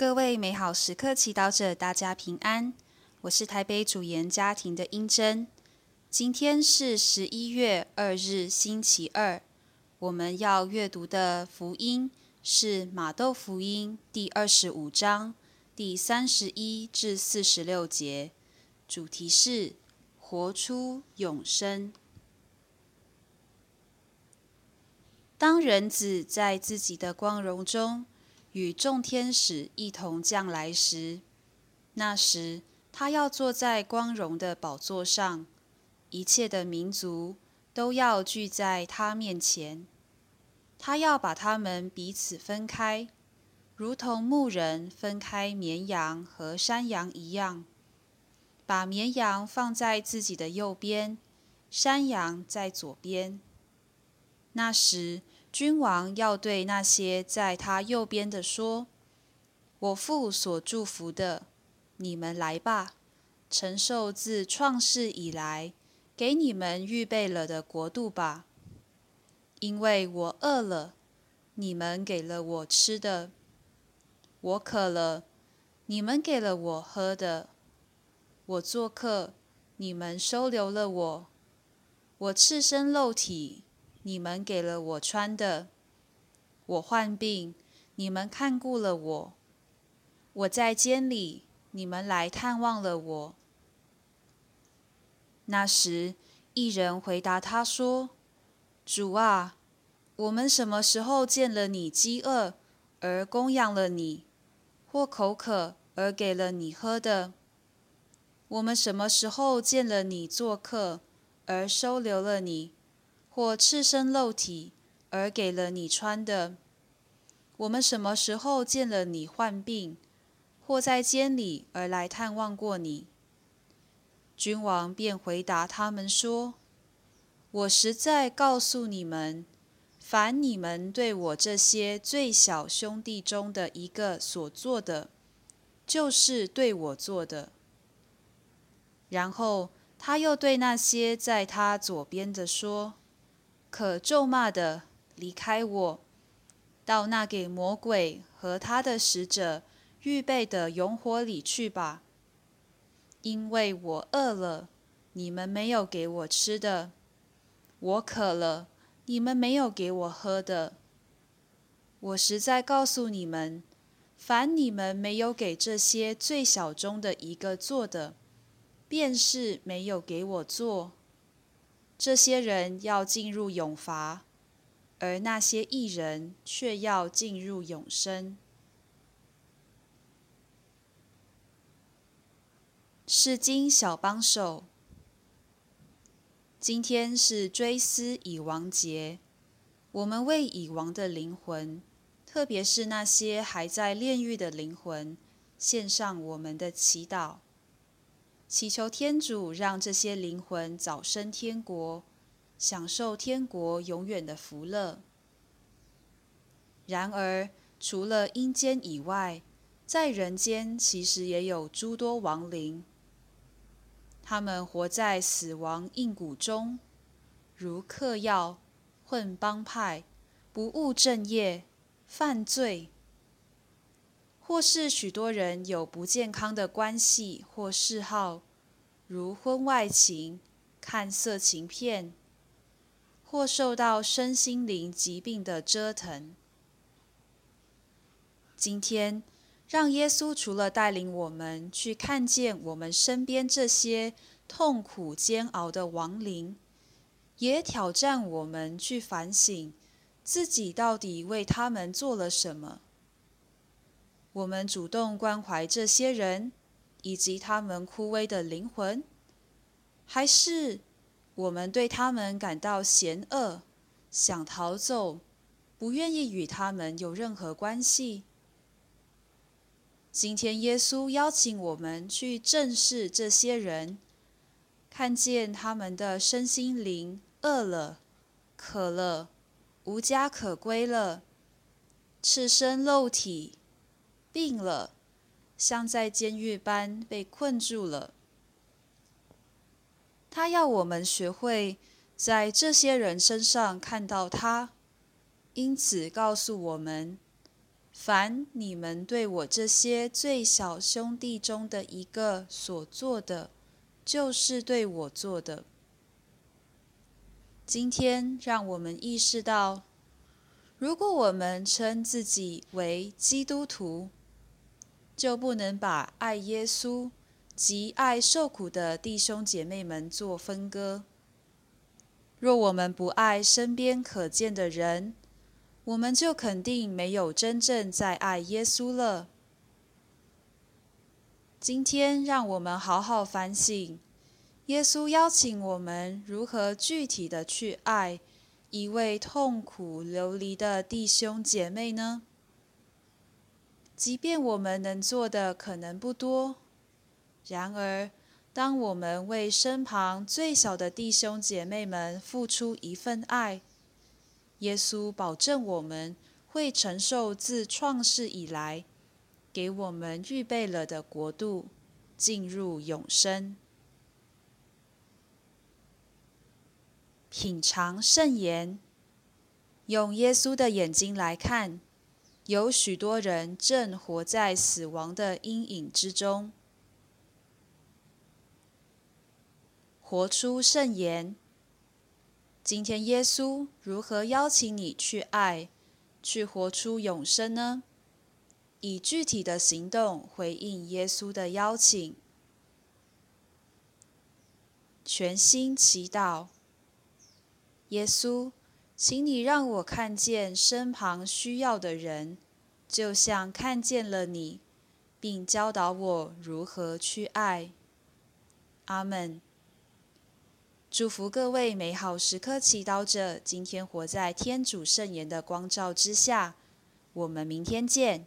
各位美好时刻祈祷者，大家平安。我是台北主研家庭的英珍。今天是十一月二日，星期二。我们要阅读的福音是马窦福音第二十五章第三十一至四十六节，主题是活出永生。当人子在自己的光荣中，与众天使一同降来时，那时他要坐在光荣的宝座上，一切的民族都要聚在他面前。他要把他们彼此分开，如同牧人分开绵羊和山羊一样，把绵羊放在自己的右边，山羊在左边。那时，君王要对那些在他右边的说：“我父所祝福的，你们来吧，承受自创世以来给你们预备了的国度吧。因为我饿了，你们给了我吃的；我渴了，你们给了我喝的；我做客，你们收留了我；我赤身露体。”你们给了我穿的，我患病，你们看顾了我；我在监里，你们来探望了我。那时，一人回答他说：“主啊，我们什么时候见了你饥饿而供养了你，或口渴而给了你喝的？我们什么时候见了你做客而收留了你？”或赤身露体而给了你穿的，我们什么时候见了你患病，或在监里而来探望过你？君王便回答他们说：“我实在告诉你们，凡你们对我这些最小兄弟中的一个所做的，就是对我做的。”然后他又对那些在他左边的说。可咒骂的，离开我，到那给魔鬼和他的使者预备的永火里去吧。因为我饿了，你们没有给我吃的；我渴了，你们没有给我喝的。我实在告诉你们，凡你们没有给这些最小中的一个做的，便是没有给我做。这些人要进入永罚，而那些义人却要进入永生。是经小帮手，今天是追思已亡节，我们为已亡的灵魂，特别是那些还在炼狱的灵魂，献上我们的祈祷。祈求天主让这些灵魂早生天国，享受天国永远的福乐。然而，除了阴间以外，在人间其实也有诸多亡灵。他们活在死亡硬谷中，如嗑药、混帮派、不务正业、犯罪，或是许多人有不健康的关系或嗜好，如婚外情、看色情片，或受到身心灵疾病的折腾。今天，让耶稣除了带领我们去看见我们身边这些痛苦煎熬的亡灵，也挑战我们去反省自己到底为他们做了什么。我们主动关怀这些人以及他们枯萎的灵魂，还是我们对他们感到嫌恶，想逃走，不愿意与他们有任何关系？今天，耶稣邀请我们去正视这些人，看见他们的身心灵饿了、渴了、无家可归了、赤身露体。病了，像在监狱般被困住了。他要我们学会在这些人身上看到他，因此告诉我们：凡你们对我这些最小兄弟中的一个所做的，就是对我做的。今天，让我们意识到，如果我们称自己为基督徒，就不能把爱耶稣及爱受苦的弟兄姐妹们做分割。若我们不爱身边可见的人，我们就肯定没有真正在爱耶稣了。今天，让我们好好反省，耶稣邀请我们如何具体的去爱一位痛苦流离的弟兄姐妹呢？即便我们能做的可能不多，然而，当我们为身旁最小的弟兄姐妹们付出一份爱，耶稣保证我们会承受自创世以来给我们预备了的国度，进入永生。品尝圣言，用耶稣的眼睛来看，有许多人正活在死亡的阴影之中。活出圣言。今天，耶稣如何邀请你去爱，去活出永生呢？以具体的行动回应耶稣的邀请。全心祈祷，耶稣，请你让我看见身旁需要的人，就像看见了你，并教导我如何去爱。阿门。祝福各位美好时刻祈祷者，今天活在天主圣言的光照之下。我们明天见。